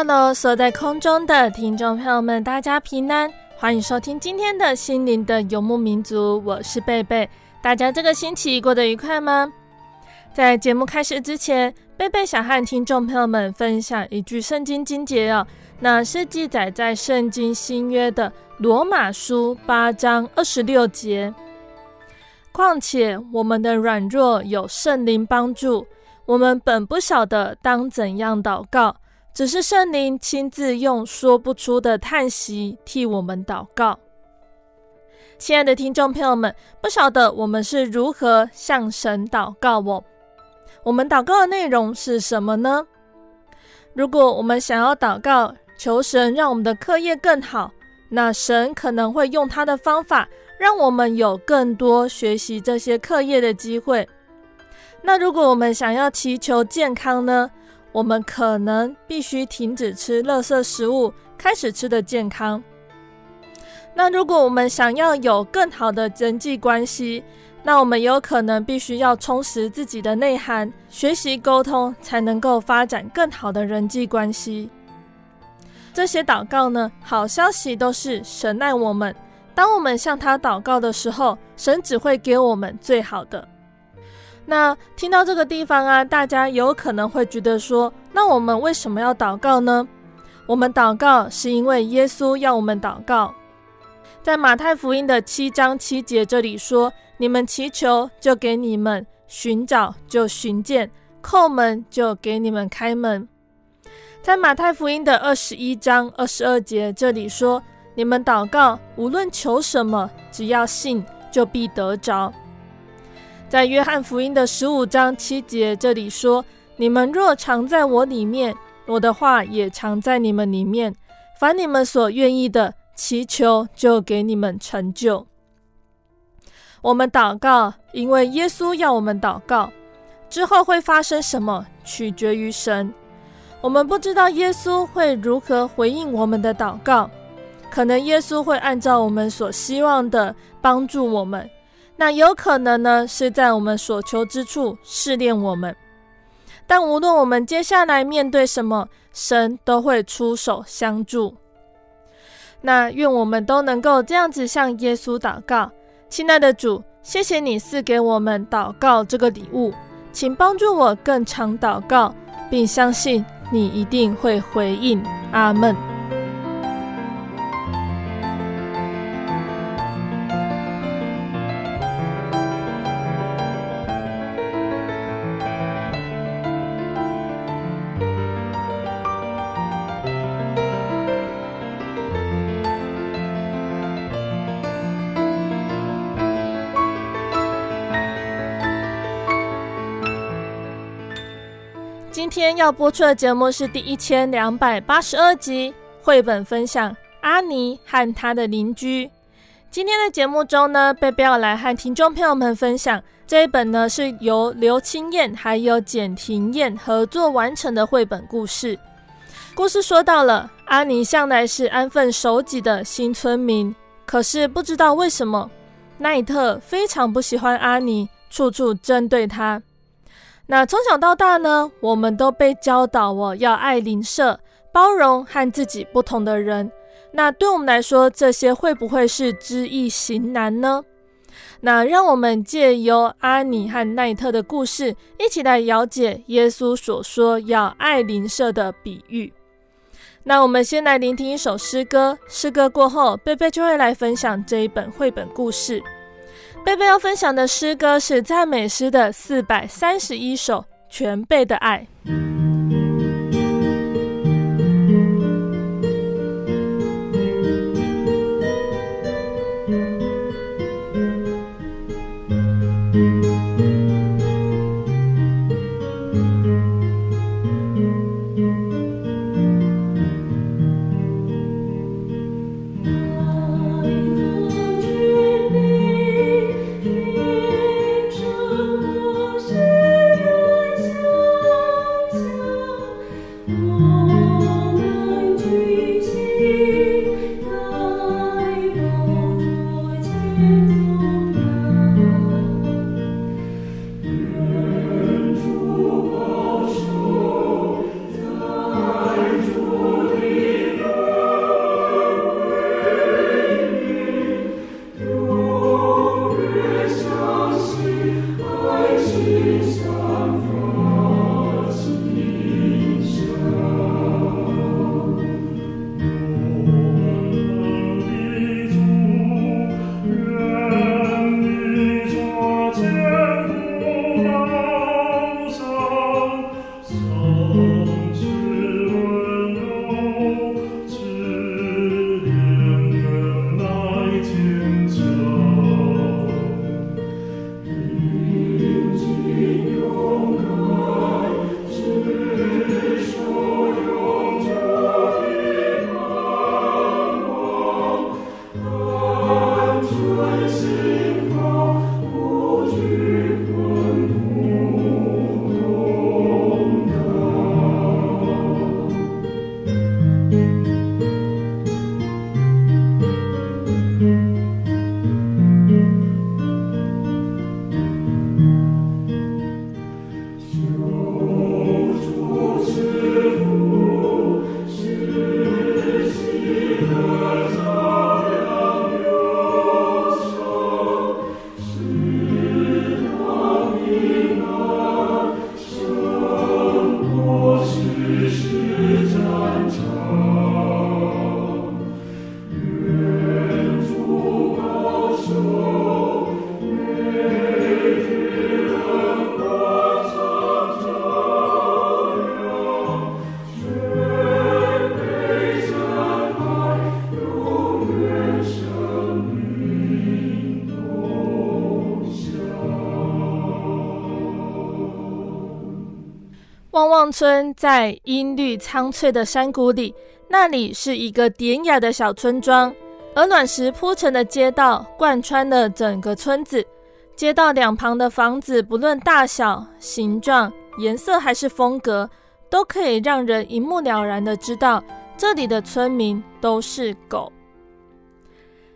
Hello，所在空中的听众朋友们，大家平安，欢迎收听今天的心灵的游牧民族，我是贝贝。大家这个星期过得愉快吗？在节目开始之前，贝贝想和听众朋友们分享一句圣经经节哦，那是记载在圣经新约的罗马书八章二十六节。况且我们的软弱有圣灵帮助，我们本不晓得当怎样祷告。只是圣灵亲自用说不出的叹息替我们祷告。亲爱的听众朋友们，不晓得我们是如何向神祷告哦？我们祷告的内容是什么呢？如果我们想要祷告，求神让我们的课业更好，那神可能会用他的方法，让我们有更多学习这些课业的机会。那如果我们想要祈求健康呢？我们可能必须停止吃垃圾食物，开始吃得健康。那如果我们想要有更好的人际关系，那我们有可能必须要充实自己的内涵，学习沟通，才能够发展更好的人际关系。这些祷告呢，好消息都是神爱我们。当我们向他祷告的时候，神只会给我们最好的。那听到这个地方啊，大家有可能会觉得说，那我们为什么要祷告呢？我们祷告是因为耶稣要我们祷告。在马太福音的七章七节这里说：“你们祈求，就给你们；寻找，就寻见；叩门，就给你们开门。”在马太福音的二十一章二十二节这里说：“你们祷告，无论求什么，只要信，就必得着。”在约翰福音的十五章七节这里说：“你们若常在我里面，我的话也常在你们里面。凡你们所愿意的，祈求就给你们成就。”我们祷告，因为耶稣要我们祷告。之后会发生什么，取决于神。我们不知道耶稣会如何回应我们的祷告，可能耶稣会按照我们所希望的帮助我们。那有可能呢，是在我们所求之处试炼我们。但无论我们接下来面对什么，神都会出手相助。那愿我们都能够这样子向耶稣祷告。亲爱的主，谢谢你赐给我们祷告这个礼物，请帮助我更常祷告，并相信你一定会回应。阿门。天要播出的节目是第一千两百八十二集绘本分享《阿尼和他的邻居》。今天的节目中呢，贝贝要来和听众朋友们分享这一本呢，是由刘清燕还有简廷燕合作完成的绘本故事。故事说到了，阿尼向来是安分守己的新村民，可是不知道为什么，奈特非常不喜欢阿尼，处处针对他。那从小到大呢，我们都被教导哦，要爱邻舍，包容和自己不同的人。那对我们来说，这些会不会是知易行难呢？那让我们借由阿尼和奈特的故事，一起来了解耶稣所说要爱邻舍的比喻。那我们先来聆听一首诗歌，诗歌过后，贝贝就会来分享这一本绘本故事。贝贝要分享的诗歌是赞美诗的四百三十一首，《全贝的爱》。村在阴绿苍翠的山谷里，那里是一个典雅的小村庄，鹅卵石铺成的街道贯穿了整个村子。街道两旁的房子，不论大小、形状、颜色还是风格，都可以让人一目了然的知道这里的村民都是狗。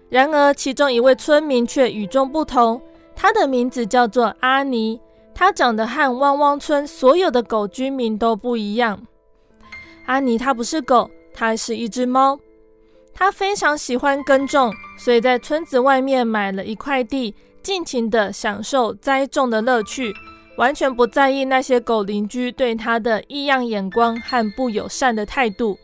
然而，其中一位村民却与众不同，他的名字叫做阿尼。他长得和汪汪村所有的狗居民都不一样。阿尼他不是狗，他是一只猫。他非常喜欢耕种，所以在村子外面买了一块地，尽情地享受栽种的乐趣，完全不在意那些狗邻居对他的异样眼光和不友善的态度。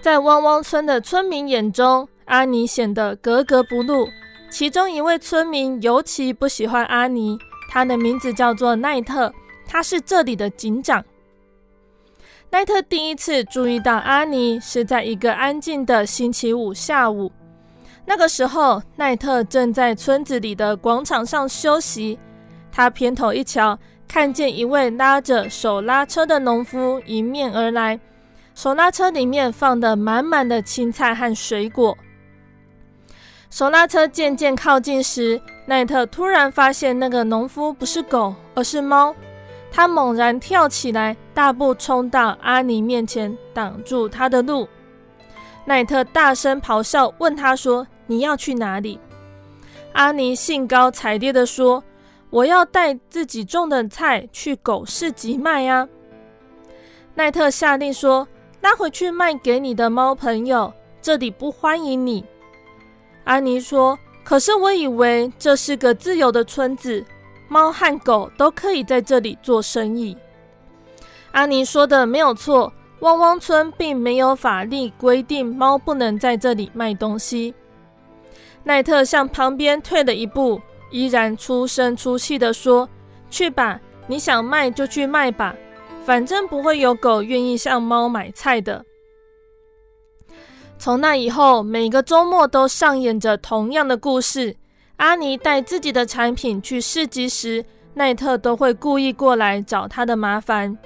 在汪汪村的村民眼中，阿尼显得格格不入。其中一位村民尤其不喜欢阿尼。他的名字叫做奈特，他是这里的警长。奈特第一次注意到阿尼是在一个安静的星期五下午。那个时候，奈特正在村子里的广场上休息。他偏头一瞧，看见一位拉着手拉车的农夫迎面而来，手拉车里面放的满满的青菜和水果。手拉车渐渐靠近时，奈特突然发现那个农夫不是狗，而是猫。他猛然跳起来，大步冲到阿尼面前，挡住他的路。奈特大声咆哮，问他说：“你要去哪里？”阿尼兴高采烈地说：“我要带自己种的菜去狗市集卖呀！”奈特下令说：“拉回去卖给你的猫朋友，这里不欢迎你。”阿尼说：“可是我以为这是个自由的村子，猫和狗都可以在这里做生意。”阿尼说的没有错。汪汪村并没有法律规定猫不能在这里卖东西。奈特向旁边退了一步，依然出声出气地说：“去吧，你想卖就去卖吧，反正不会有狗愿意向猫买菜的。”从那以后，每个周末都上演着同样的故事。阿尼带自己的产品去市集时，奈特都会故意过来找他的麻烦。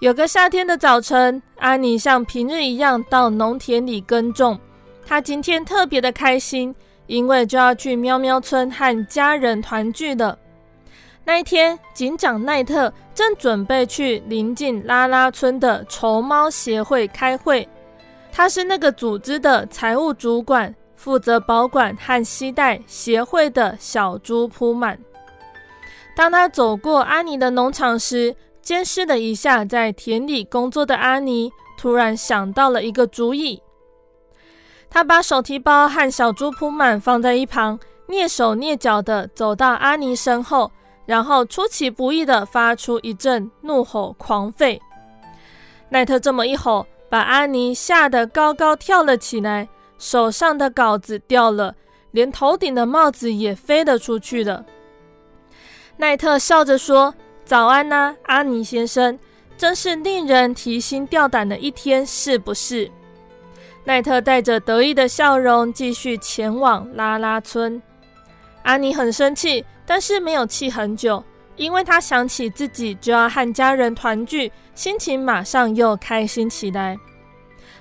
有个夏天的早晨，阿尼像平日一样到农田里耕种。他今天特别的开心，因为就要去喵喵村和家人团聚了。那一天，警长奈特正准备去临近拉拉村的筹猫协会开会。他是那个组织的财务主管，负责保管和携带协会的小猪扑满。当他走过阿尼的农场时，监视了一下在田里工作的阿尼，突然想到了一个主意。他把手提包和小猪铺满放在一旁，蹑手蹑脚地走到阿尼身后，然后出其不意地发出一阵怒吼狂吠。奈特这么一吼，把阿尼吓得高高跳了起来，手上的稿子掉了，连头顶的帽子也飞了出去了。奈特笑着说。早安呐、阿尼先生，真是令人提心吊胆的一天，是不是？奈特带着得意的笑容继续前往拉拉村。阿尼很生气，但是没有气很久，因为他想起自己就要和家人团聚，心情马上又开心起来。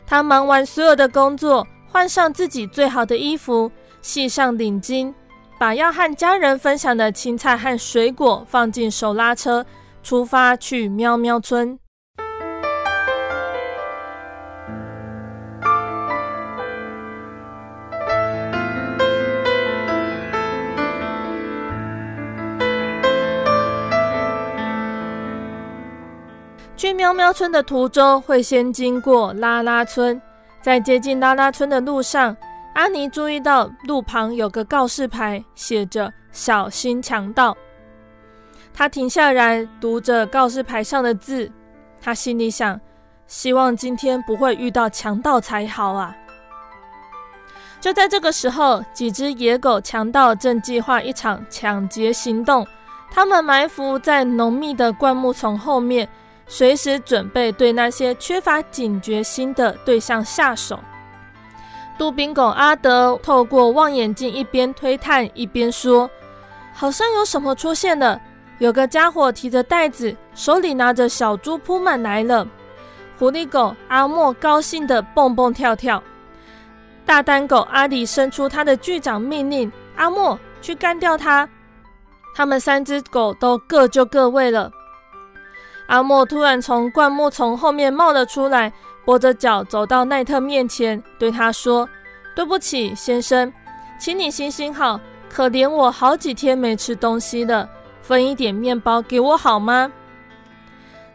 他忙完所有的工作，换上自己最好的衣服，系上领巾。把要和家人分享的青菜和水果放进手拉车，出发去喵喵村。去喵喵村的途中会先经过拉拉村，在接近拉拉村的路上。阿尼注意到路旁有个告示牌，写着“小心强盗”。他停下来读着告示牌上的字，他心里想：希望今天不会遇到强盗才好啊！就在这个时候，几只野狗强盗正计划一场抢劫行动，他们埋伏在浓密的灌木丛后面，随时准备对那些缺乏警觉心的对象下手。杜宾狗阿德透过望远镜一边推探一边说：“好像有什么出现了，有个家伙提着袋子，手里拿着小猪扑满来了。”狐狸狗阿莫高兴地蹦蹦跳跳。大丹狗阿里伸出他的巨掌命令：“阿莫去干掉他！”他们三只狗都各就各位了。阿莫突然从灌木丛后面冒了出来。跛着脚走到奈特面前，对他说：“对不起，先生，请你行行好，可怜我好几天没吃东西了，分一点面包给我好吗？”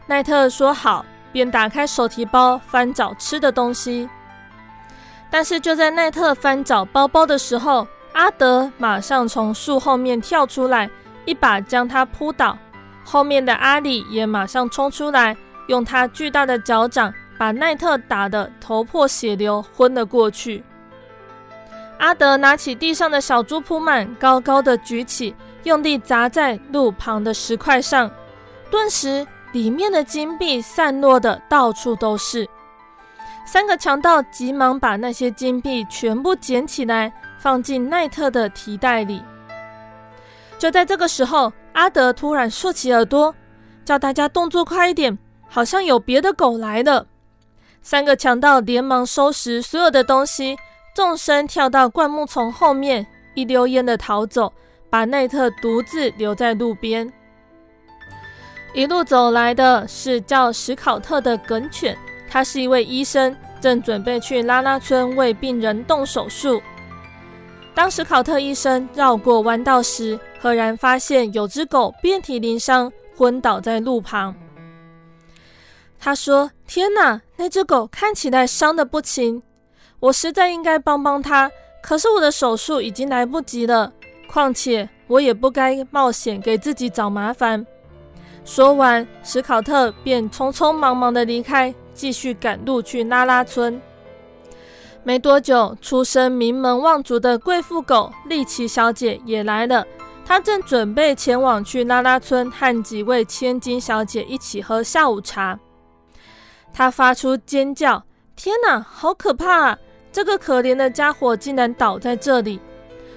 奈特说：“好。”便打开手提包翻找吃的东西。但是就在奈特翻找包包的时候，阿德马上从树后面跳出来，一把将他扑倒。后面的阿里也马上冲出来，用他巨大的脚掌。把奈特打得头破血流，昏了过去。阿德拿起地上的小猪铺满，高高的举起，用力砸在路旁的石块上，顿时里面的金币散落的到处都是。三个强盗急忙把那些金币全部捡起来，放进奈特的提袋里。就在这个时候，阿德突然竖起耳朵，叫大家动作快一点，好像有别的狗来了。三个强盗连忙收拾所有的东西，纵身跳到灌木丛后面，一溜烟的逃走，把奈特独自留在路边。一路走来的是叫史考特的梗犬，他是一位医生，正准备去拉拉村为病人动手术。当史考特医生绕过弯道时，赫然发现有只狗遍体鳞伤，昏倒在路旁。他说：“天哪，那只狗看起来伤得不轻，我实在应该帮帮它，可是我的手术已经来不及了。况且我也不该冒险给自己找麻烦。”说完，史考特便匆匆忙忙地离开，继续赶路去拉拉村。没多久，出身名门望族的贵妇狗丽奇小姐也来了。他正准备前往去拉拉村和几位千金小姐一起喝下午茶。他发出尖叫：“天哪，好可怕啊！这个可怜的家伙竟然倒在这里！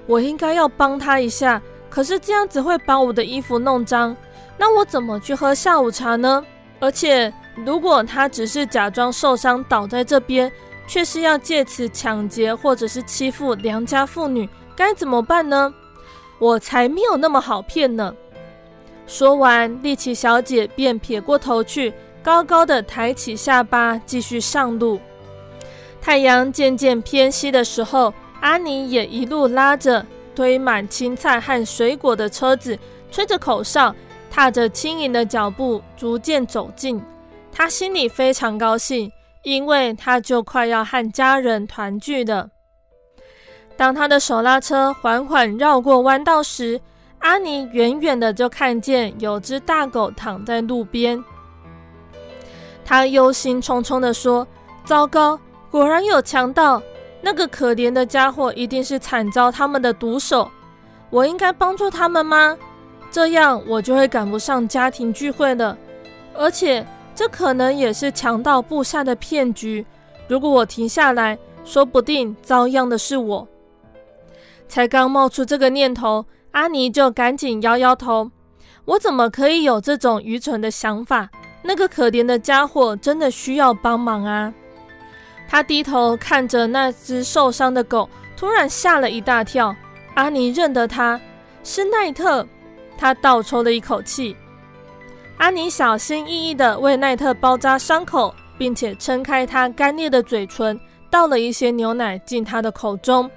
我应该要帮他一下，可是这样子会把我的衣服弄脏。那我怎么去喝下午茶呢？而且，如果他只是假装受伤倒在这边，却是要借此抢劫或者是欺负良家妇女，该怎么办呢？我才没有那么好骗呢！说完，丽奇小姐便撇过头去，高高的抬起下巴，继续上路。太阳渐渐偏西的时候，阿尼也一路拉着堆满青菜和水果的车子，吹着口哨，踏着轻盈的脚步，逐渐走近。她心里非常高兴。因为她就快要和家人团聚了。当他的手拉车缓缓绕过弯道时，阿尼远远的就看见有只大狗躺在路边。他忧心忡忡地说：“糟糕，果然有强盗！那个可怜的家伙一定是惨遭他们的毒手。我应该帮助他们吗？这样我就会赶不上家庭聚会了。而且……”这可能也是强盗布下的骗局。如果我停下来，说不定遭殃的是我。才刚冒出这个念头，阿尼就赶紧摇摇头：“我怎么可以有这种愚蠢的想法？那个可怜的家伙真的需要帮忙啊！”他低头看着那只受伤的狗，突然吓了一大跳。阿尼认得他，是奈特。他倒抽了一口气。阿尼小心翼翼地为奈特包扎伤口，并且撑开他干裂的嘴唇，倒了一些牛奶进他的口中，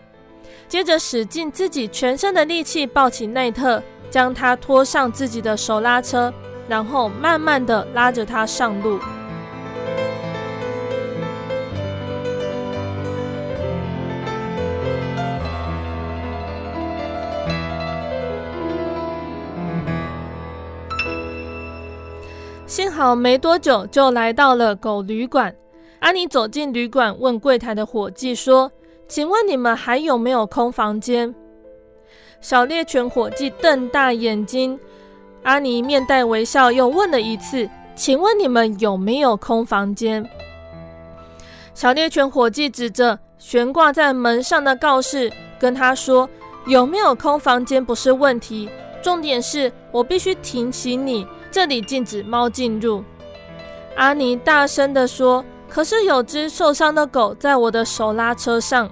接着使尽自己全身的力气抱起奈特，将他拖上自己的手拉车，然后慢慢的拉着他上路。幸好没多久就来到了狗旅馆。阿尼走进旅馆，问柜台的伙计说：“请问你们还有没有空房间？”小猎犬伙计瞪大眼睛。阿尼面带微笑，又问了一次：“请问你们有没有空房间？”小猎犬伙计指着悬挂在门上的告示，跟他说：“有没有空房间不是问题，重点是我必须提醒你。”这里禁止猫进入。阿尼大声地说：“可是有只受伤的狗在我的手拉车上。”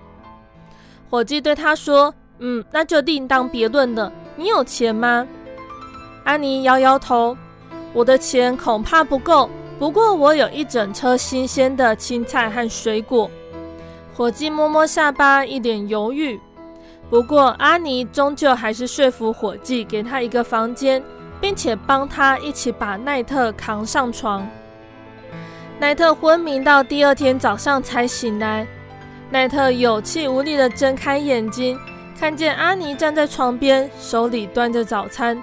伙计对他说：“嗯，那就另当别论了。你有钱吗？”安妮摇摇头：“我的钱恐怕不够，不过我有一整车新鲜的青菜和水果。”伙计摸摸下巴，一脸犹豫。不过安妮终究还是说服伙计给他一个房间。并且帮他一起把奈特扛上床。奈特昏迷到第二天早上才醒来。奈特有气无力地睁开眼睛，看见阿尼站在床边，手里端着早餐，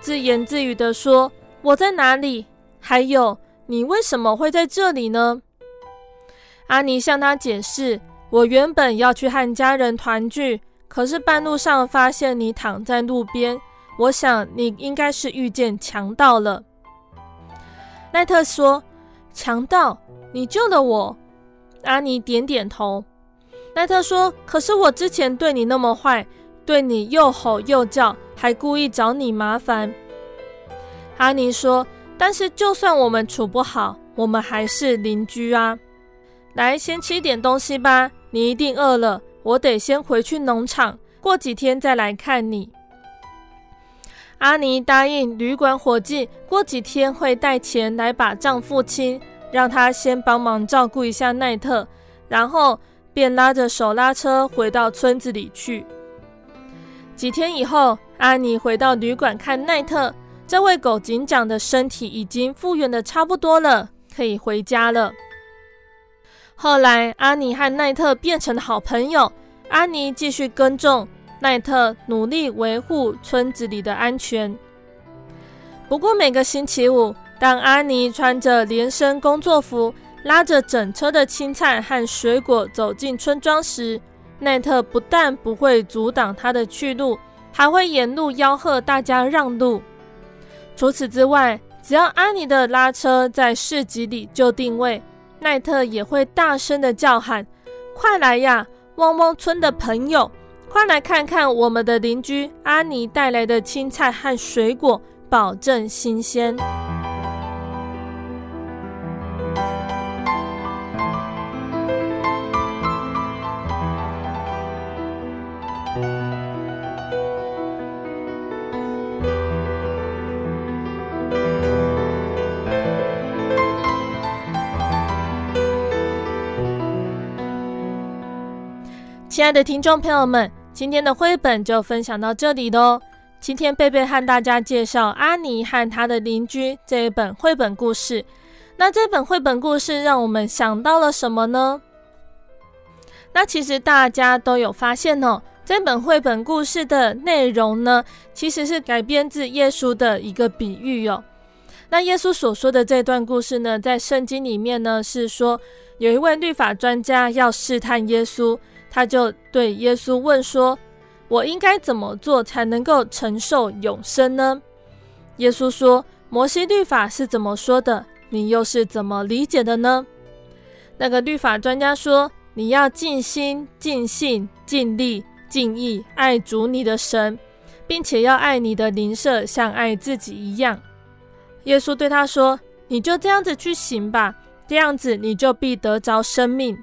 自言自语地说：“我在哪里？还有，你为什么会在这里呢？”阿尼向他解释：“我原本要去和家人团聚，可是半路上发现你躺在路边。”我想你应该是遇见强盗了。奈特说：“强盗，你救了我。”阿尼点点头。奈特说：“可是我之前对你那么坏，对你又吼又叫，还故意找你麻烦。”阿尼说：“但是就算我们处不好，我们还是邻居啊。来，先吃点东西吧，你一定饿了。我得先回去农场，过几天再来看你。”阿尼答应旅馆伙计，过几天会带钱来把账付清，让他先帮忙照顾一下奈特，然后便拉着手拉车回到村子里去。几天以后，阿尼回到旅馆看奈特，这位狗警长的身体已经复原的差不多了，可以回家了。后来，阿尼和奈特变成了好朋友。阿尼继续耕种，奈特努力维护村子里的安全。不过，每个星期五，当阿尼穿着连身工作服，拉着整车的青菜和水果走进村庄时，奈特不但不会阻挡他的去路，还会沿路吆喝大家让路。除此之外，只要阿尼的拉车在市集里就定位。奈特也会大声地叫喊：“快来呀，汪汪村的朋友，快来看看我们的邻居阿尼带来的青菜和水果，保证新鲜。”亲爱的听众朋友们，今天的绘本就分享到这里喽。今天贝贝和大家介绍阿尼和他的邻居这一本绘本故事。那这本绘本故事让我们想到了什么呢？那其实大家都有发现哦，这本绘本故事的内容呢，其实是改编自耶稣的一个比喻哦。那耶稣所说的这段故事呢，在圣经里面呢，是说有一位律法专家要试探耶稣。他就对耶稣问说：“我应该怎么做才能够承受永生呢？”耶稣说：“摩西律法是怎么说的？你又是怎么理解的呢？”那个律法专家说：“你要尽心、尽性、尽力、尽意爱主你的神，并且要爱你的邻舍像爱自己一样。”耶稣对他说：“你就这样子去行吧，这样子你就必得着生命。”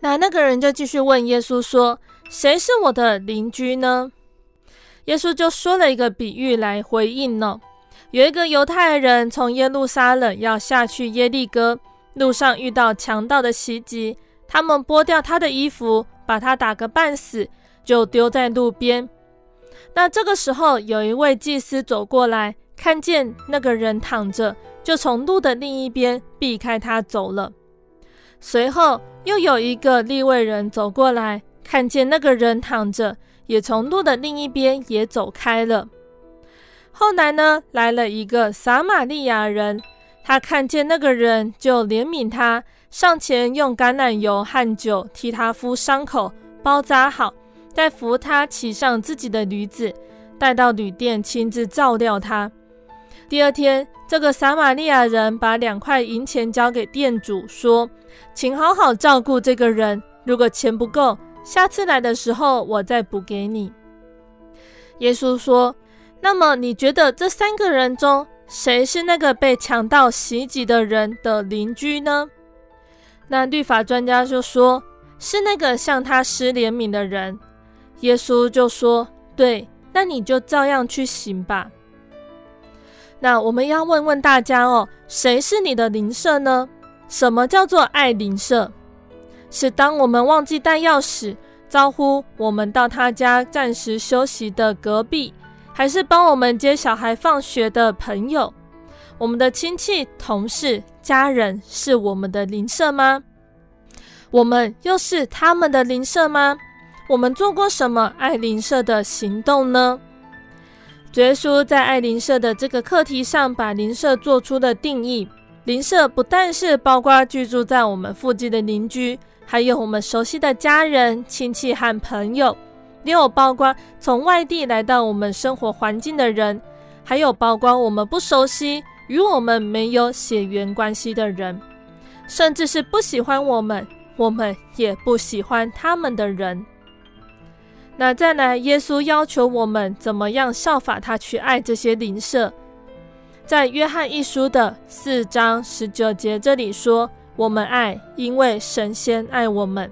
那那个人就继续问耶稣说：“谁是我的邻居呢？”耶稣就说了一个比喻来回应呢。有一个犹太人从耶路撒冷要下去耶利哥，路上遇到强盗的袭击，他们剥掉他的衣服，把他打个半死，就丢在路边。那这个时候，有一位祭司走过来，看见那个人躺着，就从路的另一边避开他走了。随后又有一个利未人走过来，看见那个人躺着，也从路的另一边也走开了。后来呢，来了一个撒玛利亚人，他看见那个人就怜悯他，上前用橄榄油和酒替他敷伤口，包扎好，再扶他骑上自己的驴子，带到旅店亲自照料他。第二天，这个撒玛利亚人把两块银钱交给店主，说：“请好好照顾这个人，如果钱不够，下次来的时候我再补给你。”耶稣说：“那么你觉得这三个人中，谁是那个被强盗袭击的人的邻居呢？”那律法专家就说：“是那个向他施怜悯的人。”耶稣就说：“对，那你就照样去行吧。”那我们要问问大家哦，谁是你的邻舍呢？什么叫做爱邻舍？是当我们忘记带钥匙，招呼我们到他家暂时休息的隔壁，还是帮我们接小孩放学的朋友？我们的亲戚、同事、家人是我们的邻舍吗？我们又是他们的邻舍吗？我们做过什么爱邻舍的行动呢？耶稣在爱邻舍的这个课题上，把邻舍做出了定义。邻舍不但是包括居住在我们附近的邻居，还有我们熟悉的家人、亲戚和朋友，也有包括从外地来到我们生活环境的人，还有包括我们不熟悉、与我们没有血缘关系的人，甚至是不喜欢我们，我们也不喜欢他们的人。那再来，耶稣要求我们怎么样效法他去爱这些邻舍。在约翰一书的四章十九节这里说：“我们爱，因为神先爱我们。”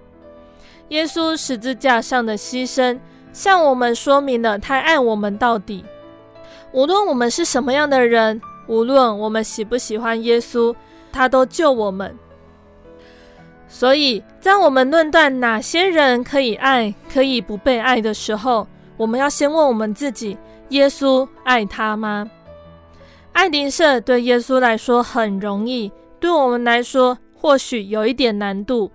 耶稣十字架上的牺牲，向我们说明了他爱我们到底。无论我们是什么样的人，无论我们喜不喜欢耶稣，他都救我们。所以在我们论断哪些人可以爱，可以不被爱的时候，我们要先问我们自己：耶稣爱他吗？爱邻舍对耶稣来说很容易，对我们来说或许有一点难度，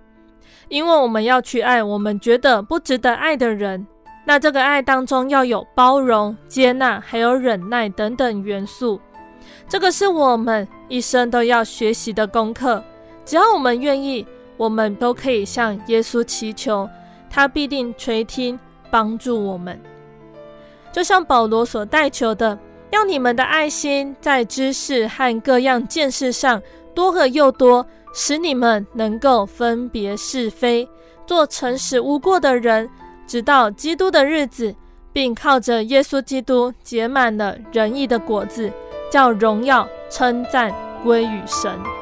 因为我们要去爱我们觉得不值得爱的人。那这个爱当中要有包容、接纳，还有忍耐等等元素。这个是我们一生都要学习的功课。只要我们愿意，我们都可以向耶稣祈求，他必定垂听，帮助我们。就像保罗所代求的，要你们的爱心在知识和各样见识上多和又多，使你们能够分别是非，做诚实无过的人。直到基督的日子，并靠着耶稣基督结满了仁义的果子，叫荣耀称赞归于神。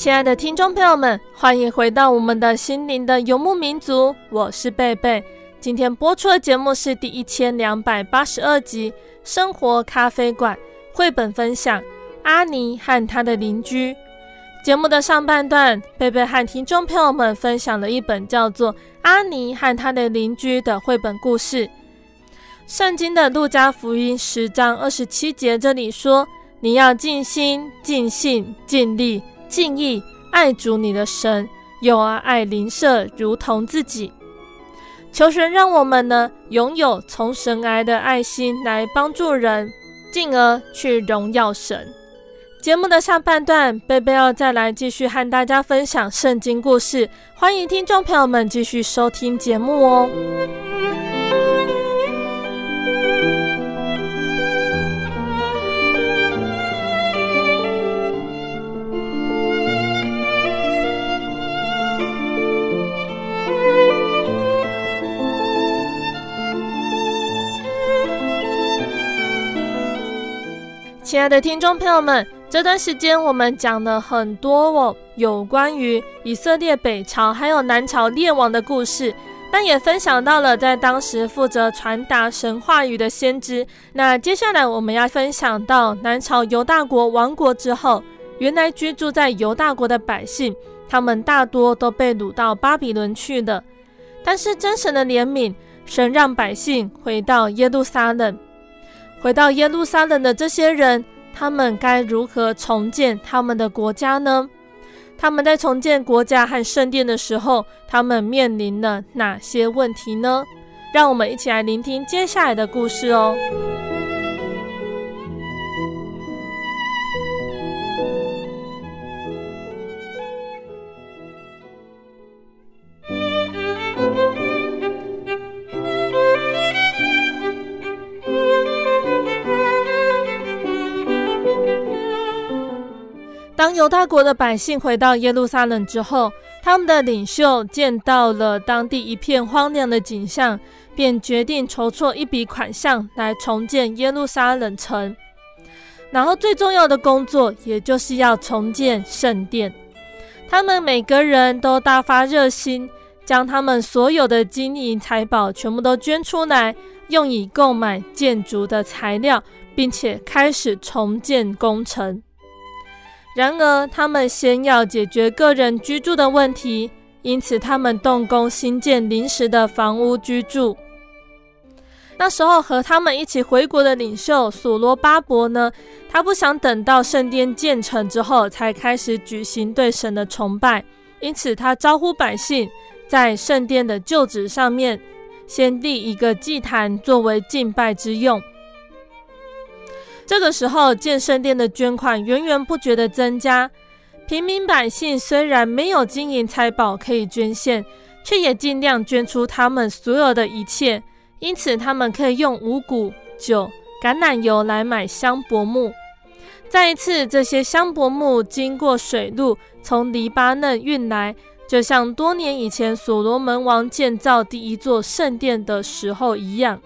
亲爱的听众朋友们，欢迎回到我们的心灵的游牧民族，我是贝贝。今天播出的节目是第一千两百八十二集。生活咖啡馆绘本分享：阿尼和他的邻居。节目的上半段，贝贝和听众朋友们分享了一本叫做《阿尼和他的邻居》的绘本故事。圣经的路加福音十章二十七节这里说：“你要尽心、尽性、尽力、敬意爱主你的神，又要爱邻舍如同自己。”求神让我们呢拥有从神来的爱心，来帮助人，进而去荣耀神。节目的下半段，贝贝要再来继续和大家分享圣经故事，欢迎听众朋友们继续收听节目哦。亲爱的听众朋友们，这段时间我们讲了很多哦，有关于以色列北朝还有南朝列王的故事，但也分享到了在当时负责传达神话语的先知。那接下来我们要分享到南朝犹大国亡国之后，原来居住在犹大国的百姓，他们大多都被掳到巴比伦去了。但是真神的怜悯，神让百姓回到耶路撒冷。回到耶路撒冷的这些人，他们该如何重建他们的国家呢？他们在重建国家和圣殿的时候，他们面临了哪些问题呢？让我们一起来聆听接下来的故事哦。犹大国的百姓回到耶路撒冷之后，他们的领袖见到了当地一片荒凉的景象，便决定筹措一笔款项来重建耶路撒冷城。然后最重要的工作，也就是要重建圣殿。他们每个人都大发热心，将他们所有的金银财宝全部都捐出来，用以购买建筑的材料，并且开始重建工程。然而，他们先要解决个人居住的问题，因此他们动工兴建临时的房屋居住。那时候和他们一起回国的领袖所罗巴伯呢，他不想等到圣殿建成之后才开始举行对神的崇拜，因此他招呼百姓在圣殿的旧址上面先立一个祭坛作为敬拜之用。这个时候建圣殿的捐款源源不绝的增加，平民百姓虽然没有金银财宝可以捐献，却也尽量捐出他们所有的一切。因此，他们可以用五谷、酒、橄榄油来买香柏木。再一次，这些香柏木经过水路从黎巴嫩运来，就像多年以前所罗门王建造第一座圣殿的时候一样。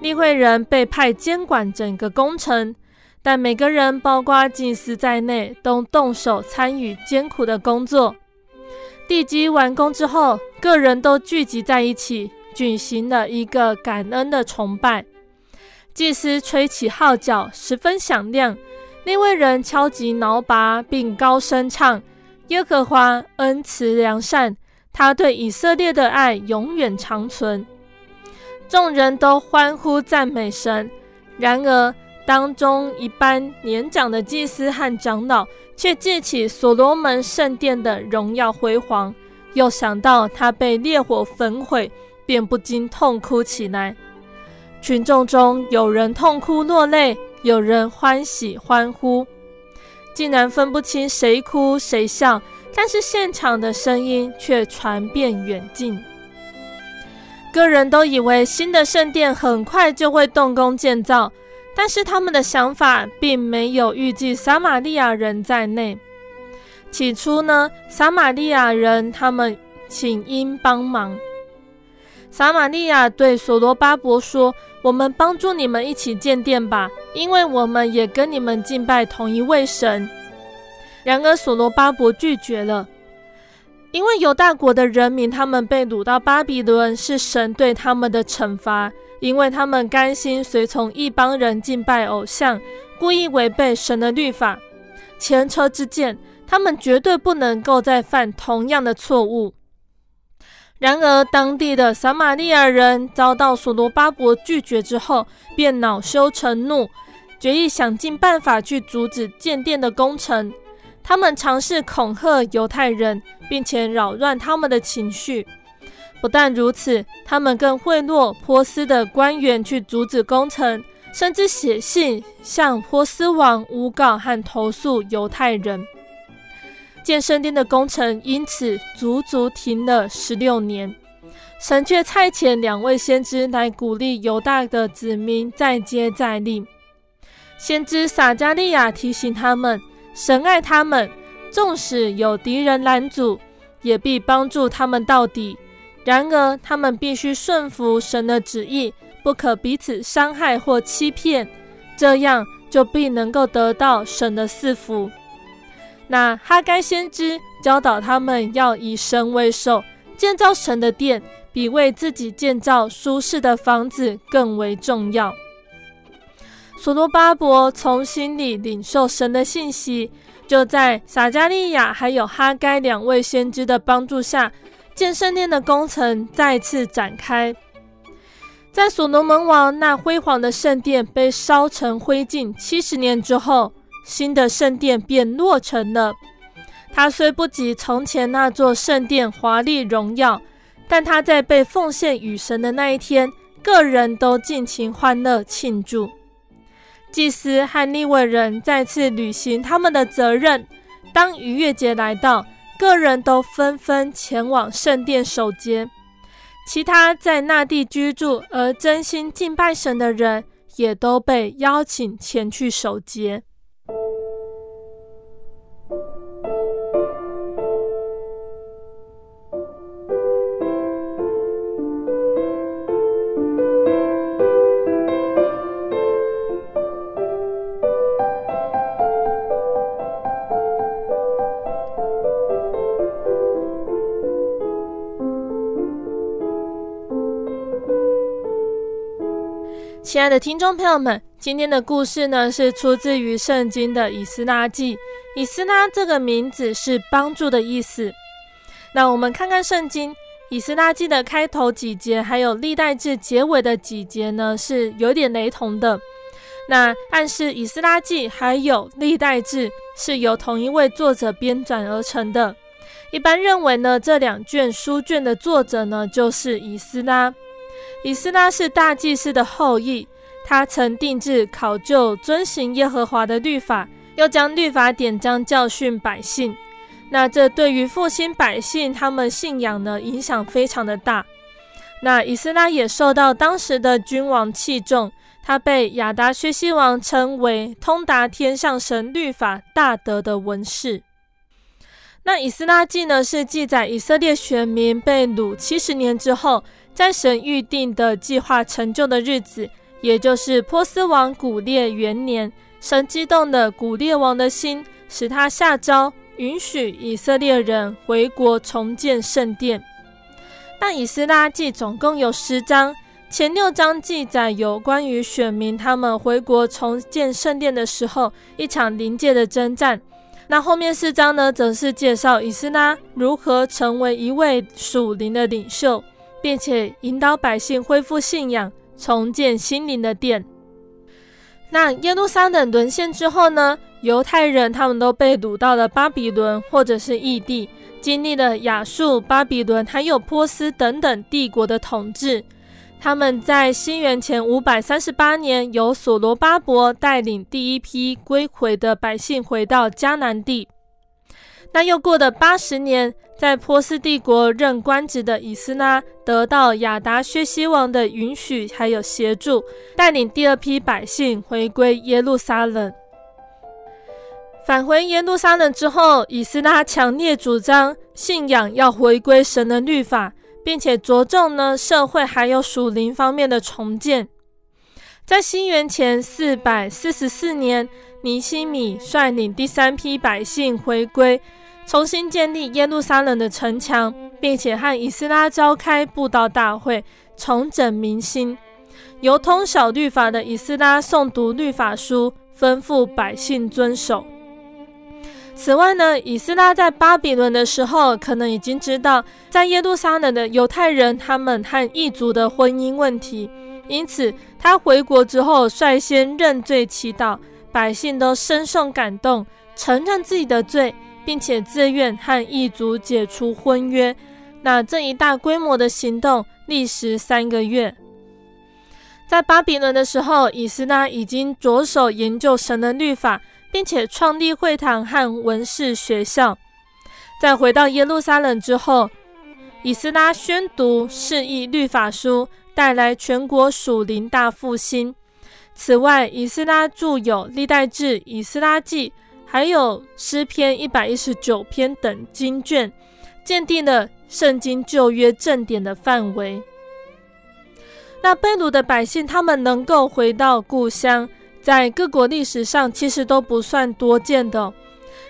利未人被派监管整个工程，但每个人，包括祭司在内，都动手参与艰苦的工作。地基完工之后，各人都聚集在一起。举行了一个感恩的崇拜，祭司吹起号角，十分响亮。利未人敲击鐃鈸，并高声唱：“耶和华恩慈良善，他对以色列的爱永远长存。”众人都欢呼赞美神。然而，当中一般年长的祭司和长老却记起所罗门圣殿的荣耀辉煌，又想到他被烈火焚毁。便不禁痛哭起来。群众中有人痛哭落泪，有人欢喜欢呼，竟然分不清谁哭谁笑。但是现场的声音却传遍远近。个人都以为新的圣殿很快就会动工建造，但是他们的想法并没有预计撒玛利亚人在内。起初呢，撒玛利亚人他们请缨帮忙。撒玛利亚对所罗巴伯说：“我们帮助你们一起建殿吧，因为我们也跟你们敬拜同一位神。”然而所罗巴伯拒绝了，因为犹大国的人民他们被掳到巴比伦，是神对他们的惩罚，因为他们甘心随从一帮人敬拜偶像，故意违背神的律法。前车之鉴，他们绝对不能够再犯同样的错误。然而，当地的撒玛利亚人遭到所罗巴伯拒绝之后，便恼羞成怒，决意想尽办法去阻止建殿的工程。他们尝试恐吓犹太人，并且扰乱他们的情绪。不但如此，他们更贿赂波斯的官员去阻止工程，甚至写信向波斯王诬告和投诉犹太人。建圣殿的工程因此足足停了十六年，神却差遣两位先知来鼓励犹大的子民再接再厉。先知撒迦利亚提醒他们，神爱他们，纵使有敌人拦阻，也必帮助他们到底。然而，他们必须顺服神的旨意，不可彼此伤害或欺骗，这样就必能够得到神的赐福。那哈该先知教导他们要以神为首，建造神的殿，比为自己建造舒适的房子更为重要。所罗巴伯从心里领受神的信息，就在撒迦利亚还有哈该两位先知的帮助下，建圣殿的工程再次展开。在所罗门王那辉煌的圣殿被烧成灰烬七十年之后，新的圣殿便落成了。它虽不及从前那座圣殿华丽荣耀，但它在被奉献与神的那一天，个人都尽情欢乐庆祝。祭司和利未人再次履行他们的责任。当逾越节来到，个人都纷纷前往圣殿守节。其他在那地居住而真心敬拜神的人，也都被邀请前去守节。亲爱的听众朋友们，今天的故事呢，是出自于圣经的以斯拉记。以斯拉这个名字是帮助的意思。那我们看看圣经，以斯拉记的开头几节，还有历代志结尾的几节呢，是有点雷同的。那暗示以斯拉记还有历代志是由同一位作者编纂而成的。一般认为呢，这两卷书卷的作者呢，就是以斯拉。以斯拉是大祭司的后裔，他曾定制、考究、遵行耶和华的律法，又将律法典章教训百姓。那这对于复兴百姓，他们信仰呢，影响非常的大。那以斯拉也受到当时的君王器重，他被亚达薛西王称为通达天上神律法大德的文士。那以斯拉记呢，是记载以色列选民被掳七十年之后，在神预定的计划成就的日子，也就是波斯王古列元年，神激动了古列王的心，使他下诏。允许以色列人回国重建圣殿。那以斯拉记总共有十章，前六章记载有关于选民他们回国重建圣殿的时候一场灵界的征战。那后面四章呢，则是介绍以斯拉如何成为一位属灵的领袖，并且引导百姓恢复信仰，重建心灵的殿。那耶路撒冷沦陷之后呢，犹太人他们都被掳到了巴比伦或者是异地，经历了亚述、巴比伦还有波斯等等帝国的统治。他们在西元前五百三十八年，由所罗巴伯带领第一批归回的百姓回到迦南地。那又过了八十年，在波斯帝国任官职的以斯拉得到亚达薛西王的允许，还有协助，带领第二批百姓回归耶路撒冷。返回耶路撒冷之后，以斯拉强烈主张信仰要回归神的律法，并且着重呢社会还有属灵方面的重建。在西元前四百四十四年，尼希米率领第三批百姓回归，重新建立耶路撒冷的城墙，并且和以斯拉召开布道大会，重整民心。由通晓律法的以斯拉诵读律法书，吩咐百姓遵守。此外呢，以斯拉在巴比伦的时候，可能已经知道在耶路撒冷的犹太人他们和异族的婚姻问题，因此他回国之后率先认罪祈祷，百姓都深受感动，承认自己的罪，并且自愿和异族解除婚约。那这一大规模的行动历时三个月。在巴比伦的时候，以斯拉已经着手研究神的律法。并且创立会堂和文士学校。在回到耶路撒冷之后，以斯拉宣读释义律法书，带来全国属灵大复兴。此外，以斯拉著有历代志、以斯拉记，还有诗篇一百一十九篇等经卷，奠定了圣经旧约正典的范围。那被掳的百姓，他们能够回到故乡。在各国历史上，其实都不算多见的。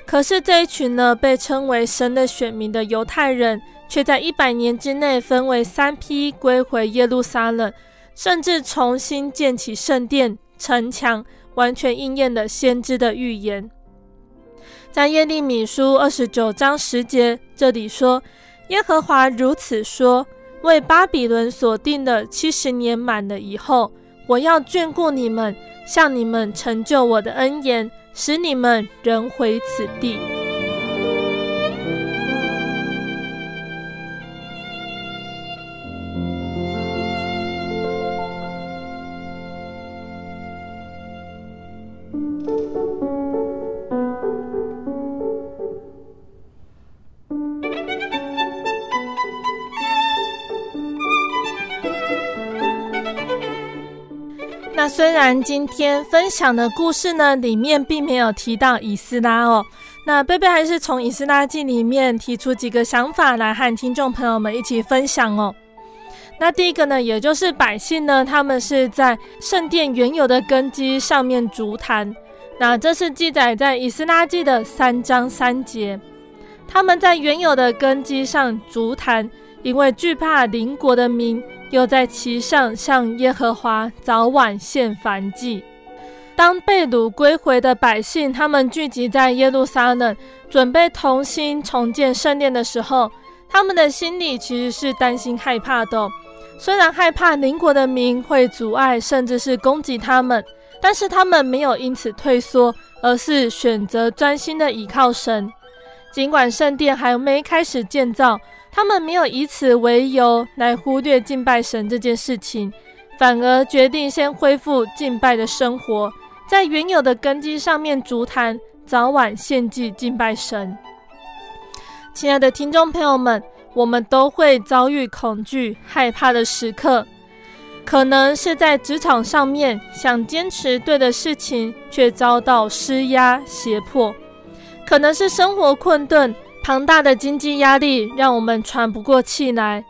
可是这一群呢，被称为神的选民的犹太人，却在一百年之内分为三批归回耶路撒冷，甚至重新建起圣殿、城墙，完全应验了先知的预言。在耶利米书二十九章十节这里说：“耶和华如此说：为巴比伦所定的七十年满了以后，我要眷顾你们。”向你们成就我的恩言，使你们仍回此地。那虽然今天分享的故事呢，里面并没有提到以斯拉哦，那贝贝还是从以斯拉记里面提出几个想法来和听众朋友们一起分享哦。那第一个呢，也就是百姓呢，他们是在圣殿原有的根基上面足坛，那这是记载在以斯拉记的三章三节，他们在原有的根基上足坛，因为惧怕邻国的民。又在其上向耶和华早晚献燔祭。当被掳归回的百姓，他们聚集在耶路撒冷，准备同心重建圣殿的时候，他们的心里其实是担心害怕的。虽然害怕邻国的民会阻碍，甚至是攻击他们，但是他们没有因此退缩，而是选择专心的倚靠神。尽管圣殿还没开始建造，他们没有以此为由来忽略敬拜神这件事情，反而决定先恢复敬拜的生活，在原有的根基上面足坛，早晚献祭敬拜神。亲爱的听众朋友们。我们都会遭遇恐惧、害怕的时刻，可能是在职场上面想坚持对的事情，却遭到施压胁迫；可能是生活困顿、庞大的经济压力让我们喘不过气来；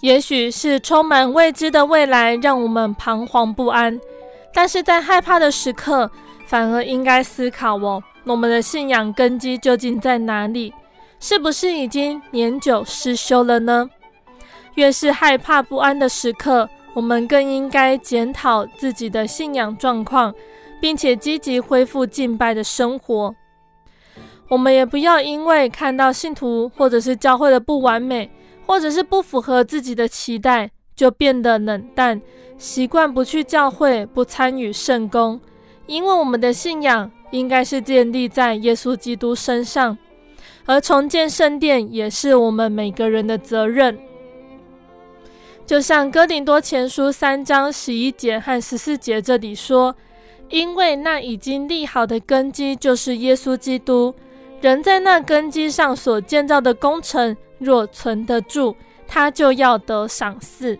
也许是充满未知的未来让我们彷徨不安。但是在害怕的时刻，反而应该思考哦，我们的信仰根基究竟在哪里？是不是已经年久失修了呢？越是害怕不安的时刻，我们更应该检讨自己的信仰状况，并且积极恢复敬拜的生活。我们也不要因为看到信徒或者是教会的不完美，或者是不符合自己的期待，就变得冷淡，习惯不去教会，不参与圣工。因为我们的信仰应该是建立在耶稣基督身上。而重建圣殿也是我们每个人的责任。就像哥林多前书三章十一节和十四节这里说：“因为那已经立好的根基就是耶稣基督，人在那根基上所建造的工程，若存得住，他就要得赏赐。”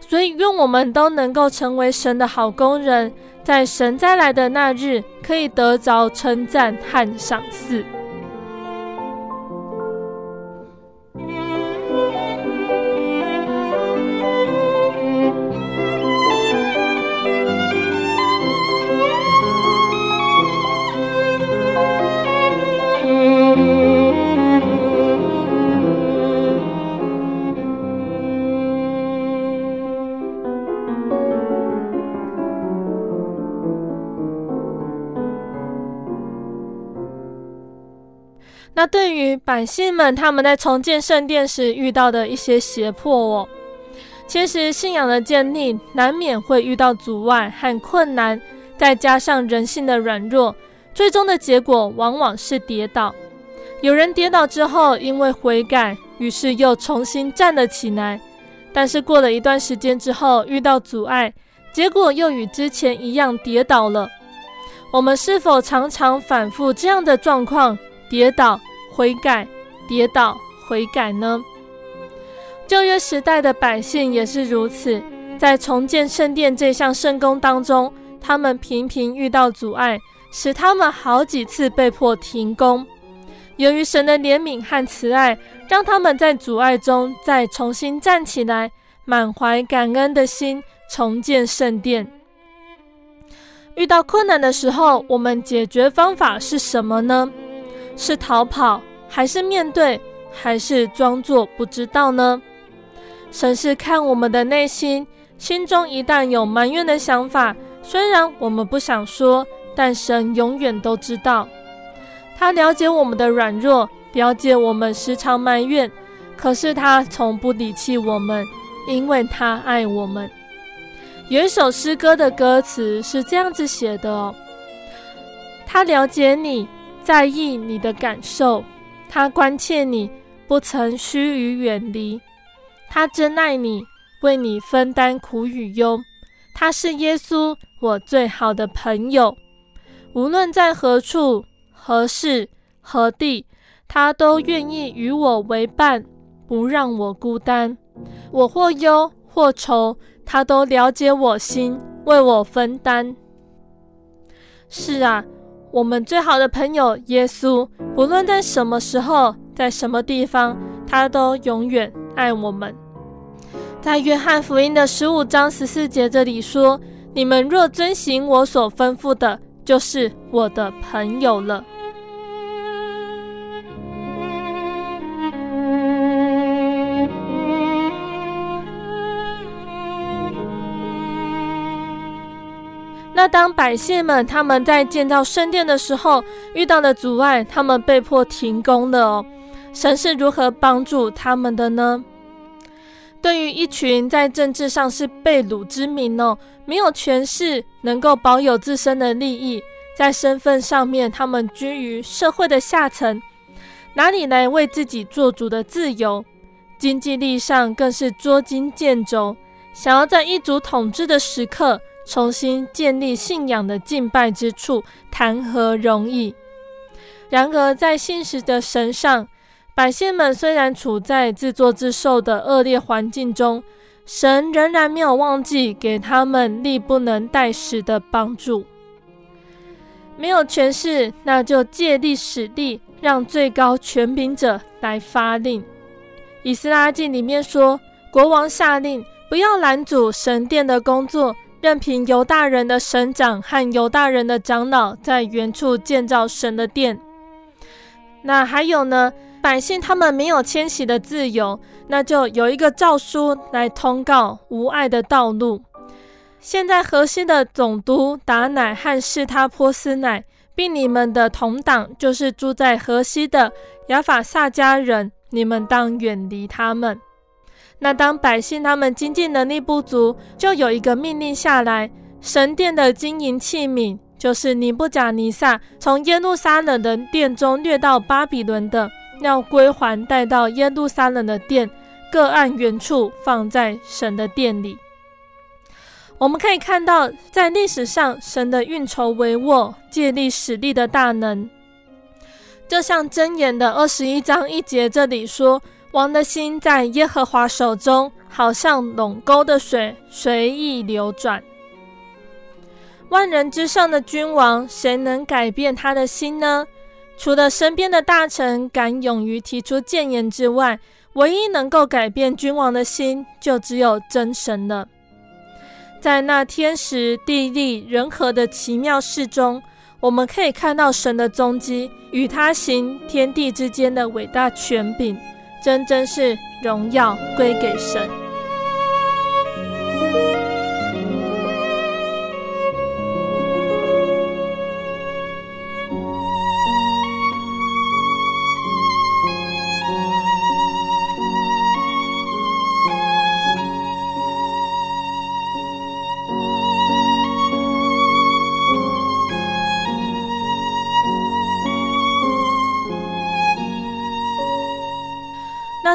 所以，愿我们都能够成为神的好工人，在神再来的那日，可以得着称赞和赏赐。那对于百姓们，他们在重建圣殿时遇到的一些胁迫哦，其实信仰的建立难免会遇到阻碍和困难，再加上人性的软弱，最终的结果往往是跌倒。有人跌倒之后，因为悔改，于是又重新站了起来，但是过了一段时间之后，遇到阻碍，结果又与之前一样跌倒了。我们是否常常反复这样的状况？跌倒、悔改、跌倒、悔改呢？旧约时代的百姓也是如此，在重建圣殿这项圣工当中，他们频频遇到阻碍，使他们好几次被迫停工。由于神的怜悯和慈爱，让他们在阻碍中再重新站起来，满怀感恩的心重建圣殿。遇到困难的时候，我们解决方法是什么呢？是逃跑，还是面对，还是装作不知道呢？神是看我们的内心，心中一旦有埋怨的想法，虽然我们不想说，但神永远都知道。他了解我们的软弱，了解我们时常埋怨，可是他从不离弃我们，因为他爱我们。有一首诗歌的歌词是这样子写的哦：他了解你。在意你的感受，他关切你，不曾须臾远离。他珍爱你，为你分担苦与忧。他是耶稣，我最好的朋友。无论在何处、何时、何地，他都愿意与我为伴，不让我孤单。我或忧或愁，他都了解我心，为我分担。是啊。我们最好的朋友耶稣，不论在什么时候，在什么地方，他都永远爱我们。在约翰福音的十五章十四节这里说：“你们若遵行我所吩咐的，就是我的朋友了。”那当百姓们他们在建造圣殿的时候遇到了阻碍，他们被迫停工了哦。神是如何帮助他们的呢？对于一群在政治上是被掳之民哦，没有权势，能够保有自身的利益，在身份上面他们居于社会的下层，哪里来为自己做主的自由？经济力上更是捉襟见肘，想要在一族统治的时刻重新建立信仰的敬拜之处，谈何容易？然而在信实的神上。百姓们虽然处在自作自受的恶劣环境中，神仍然没有忘记给他们力不能待时的帮助。没有权势，那就借力使力，让最高权柄者来发令。以斯拉记里面说，国王下令不要拦阻神殿的工作，任凭犹大人的省长和犹大人的长老在原处建造神的殿。那还有呢？百姓他们没有迁徙的自由，那就有一个诏书来通告无碍的道路。现在河西的总督达乃和示他波斯乃，并你们的同党，就是住在河西的亚法萨迦人，你们当远离他们。那当百姓他们经济能力不足，就有一个命令下来：神殿的金银器皿，就是尼布甲尼撒从耶路撒冷的殿中掠到巴比伦的。要归还带到耶路撒冷的殿，各按原处放在神的殿里。我们可以看到，在历史上，神的运筹帷幄、借力使力的大能，就像箴言的二十一章一节这里说：“王的心在耶和华手中，好像垄沟的水，随意流转。”万人之上的君王，谁能改变他的心呢？除了身边的大臣敢勇于提出谏言之外，唯一能够改变君王的心，就只有真神了。在那天时地利人和的奇妙事中，我们可以看到神的踪迹，与他行天地之间的伟大权柄，真真是荣耀归给神。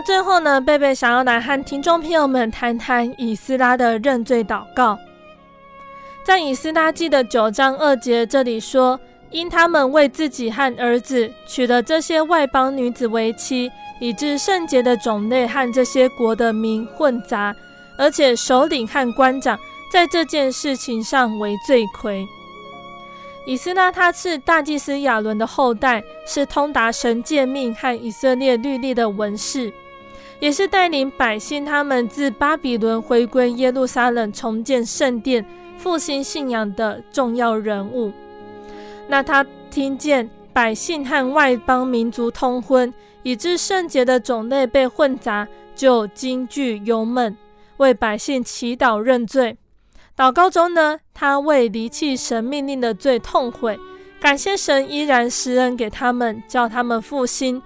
最后呢，贝贝想要来和听众朋友们谈谈以斯拉的认罪祷告。在以斯拉记的九章二节这里说：“因他们为自己和儿子娶了这些外邦女子为妻，以致圣洁的种类和这些国的民混杂，而且首领和官长在这件事情上为罪魁。”以斯拉他是大祭司亚伦的后代，是通达神诫命和以色列律例的文士。也是带领百姓他们自巴比伦回归耶路撒冷，重建圣殿、复兴信仰的重要人物。那他听见百姓和外邦民族通婚，以致圣洁的种类被混杂，就惊惧忧闷，为百姓祈祷认罪。祷告中呢，他为离弃神命令的罪痛悔，感谢神依然施恩给他们，叫他们复兴。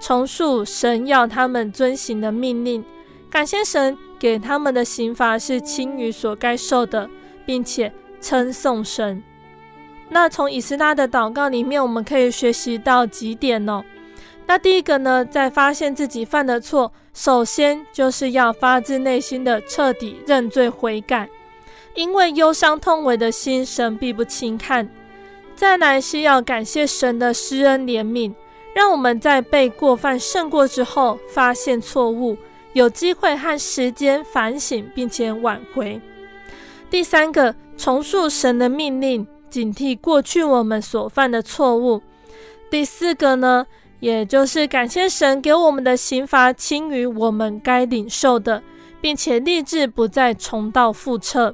重述神要他们遵行的命令，感谢神给他们的刑罚是轻于所该受的，并且称颂神。那从以斯拉的祷告里面，我们可以学习到几点哦。那第一个呢，在发现自己犯的错，首先就是要发自内心的彻底认罪悔改，因为忧伤痛悔的心，神必不轻看。再来是要感谢神的施恩怜悯。让我们在被过犯胜过之后，发现错误，有机会和时间反省，并且挽回。第三个，重述神的命令，警惕过去我们所犯的错误。第四个呢，也就是感谢神给我们的刑罚轻于我们该领受的，并且立志不再重蹈覆辙。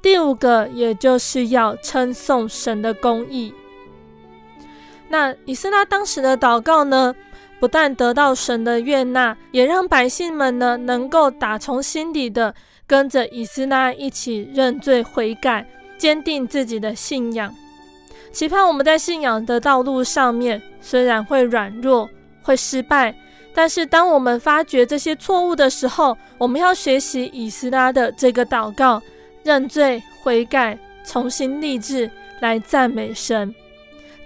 第五个，也就是要称颂神的公义。那以斯拉当时的祷告呢，不但得到神的悦纳，也让百姓们呢能够打从心底的跟着以斯拉一起认罪悔改，坚定自己的信仰。期盼我们在信仰的道路上面，虽然会软弱、会失败。但是，当我们发觉这些错误的时候，我们要学习以斯拉的这个祷告，认罪悔改，重新立志来赞美神。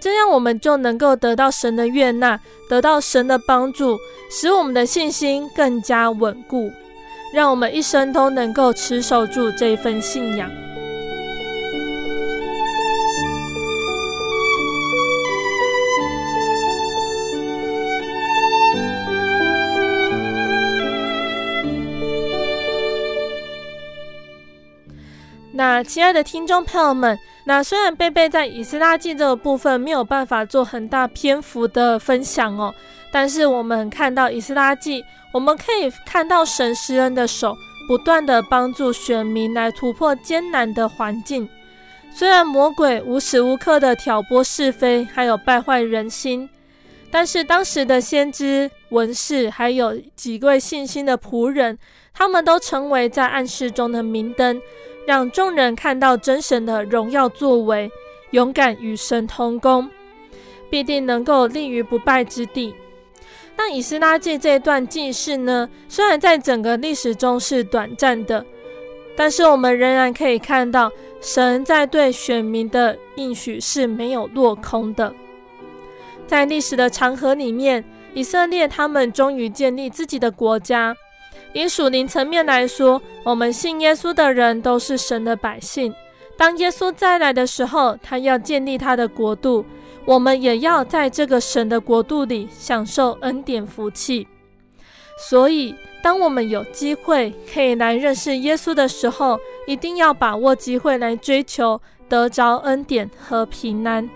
这样，我们就能够得到神的悦纳，得到神的帮助，使我们的信心更加稳固，让我们一生都能够持守住这一份信仰。那亲爱的听众朋友们，那虽然贝贝在以斯拉记这个部分没有办法做很大篇幅的分享哦，但是我们看到以斯拉记，我们可以看到神施恩的手不断的帮助选民来突破艰难的环境。虽然魔鬼无时无刻的挑拨是非，还有败坏人心，但是当时的先知、文士，还有几位信心的仆人，他们都成为在暗室中的明灯。让众人看到真神的荣耀作为，勇敢与神同工，必定能够立于不败之地。那以斯拉记这段记事呢，虽然在整个历史中是短暂的，但是我们仍然可以看到神在对选民的应许是没有落空的。在历史的长河里面，以色列他们终于建立自己的国家。以属灵层面来说，我们信耶稣的人都是神的百姓。当耶稣再来的时候，他要建立他的国度，我们也要在这个神的国度里享受恩典福气。所以，当我们有机会可以来认识耶稣的时候，一定要把握机会来追求得着恩典和平安。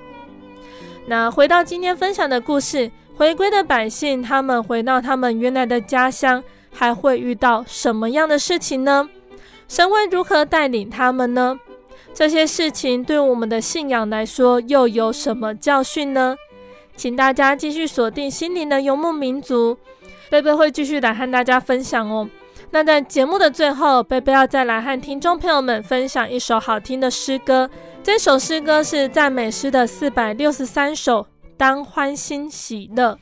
那回到今天分享的故事，回归的百姓，他们回到他们原来的家乡。还会遇到什么样的事情呢？神会如何带领他们呢？这些事情对我们的信仰来说又有什么教训呢？请大家继续锁定心灵的游牧民族，贝贝会继续来和大家分享哦。那在节目的最后，贝贝要再来和听众朋友们分享一首好听的诗歌。这首诗歌是赞美诗的四百六十三首，当欢欣喜乐。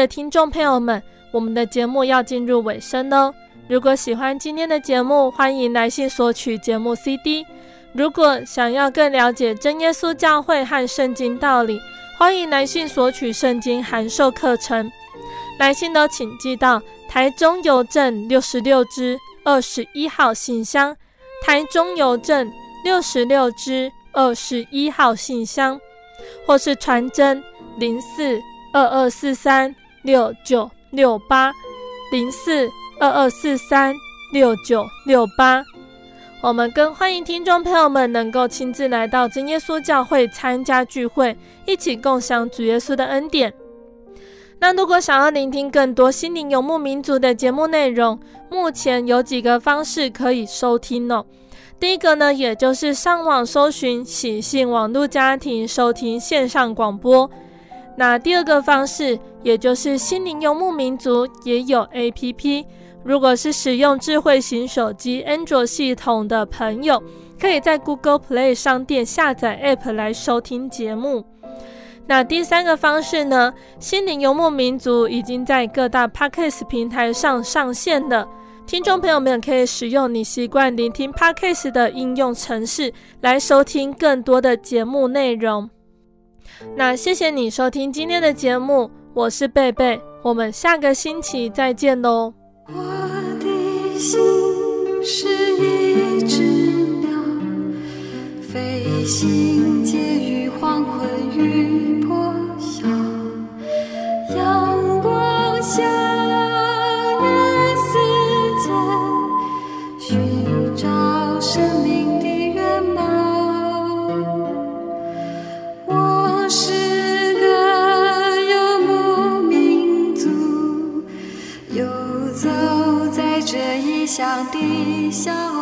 的听众朋友们，我们的节目要进入尾声喽。如果喜欢今天的节目，欢迎来信索取节目 CD。如果想要更了解真耶稣教会和圣经道理，欢迎来信索取圣经函授课程。来信都请寄到台中邮政六十六支二十一号信箱，台中邮政六十六支二十一号信箱，或是传真零四二二四三六九六八零四二二四三六九六八。我们更欢迎听众朋友们能够亲自来到真耶稣教会参加聚会，一起共享主耶稣的恩典。那如果想要聆听更多心灵游牧民族的节目内容，目前有几个方式可以收听哦。第一个呢，也就是上网搜寻喜信网络家庭收听线上广播。那第二个方式，也就是心灵游牧民族也有 APP。如果是使用智慧型手机 Android 系统的朋友，可以在 Google Play 商店下载 App 来收听节目。那第三个方式呢，心灵游牧民族已经在各大 Podcast 平台上上线了。听众朋友们可以使用你习惯聆听 Podcast 的应用程式来收听更多的节目内容。那谢谢你收听今天的节目，我是贝贝，我们下个星期再见喽。我的心是一只鸟，飞行介于黄昏与破晓，阳光下。的小。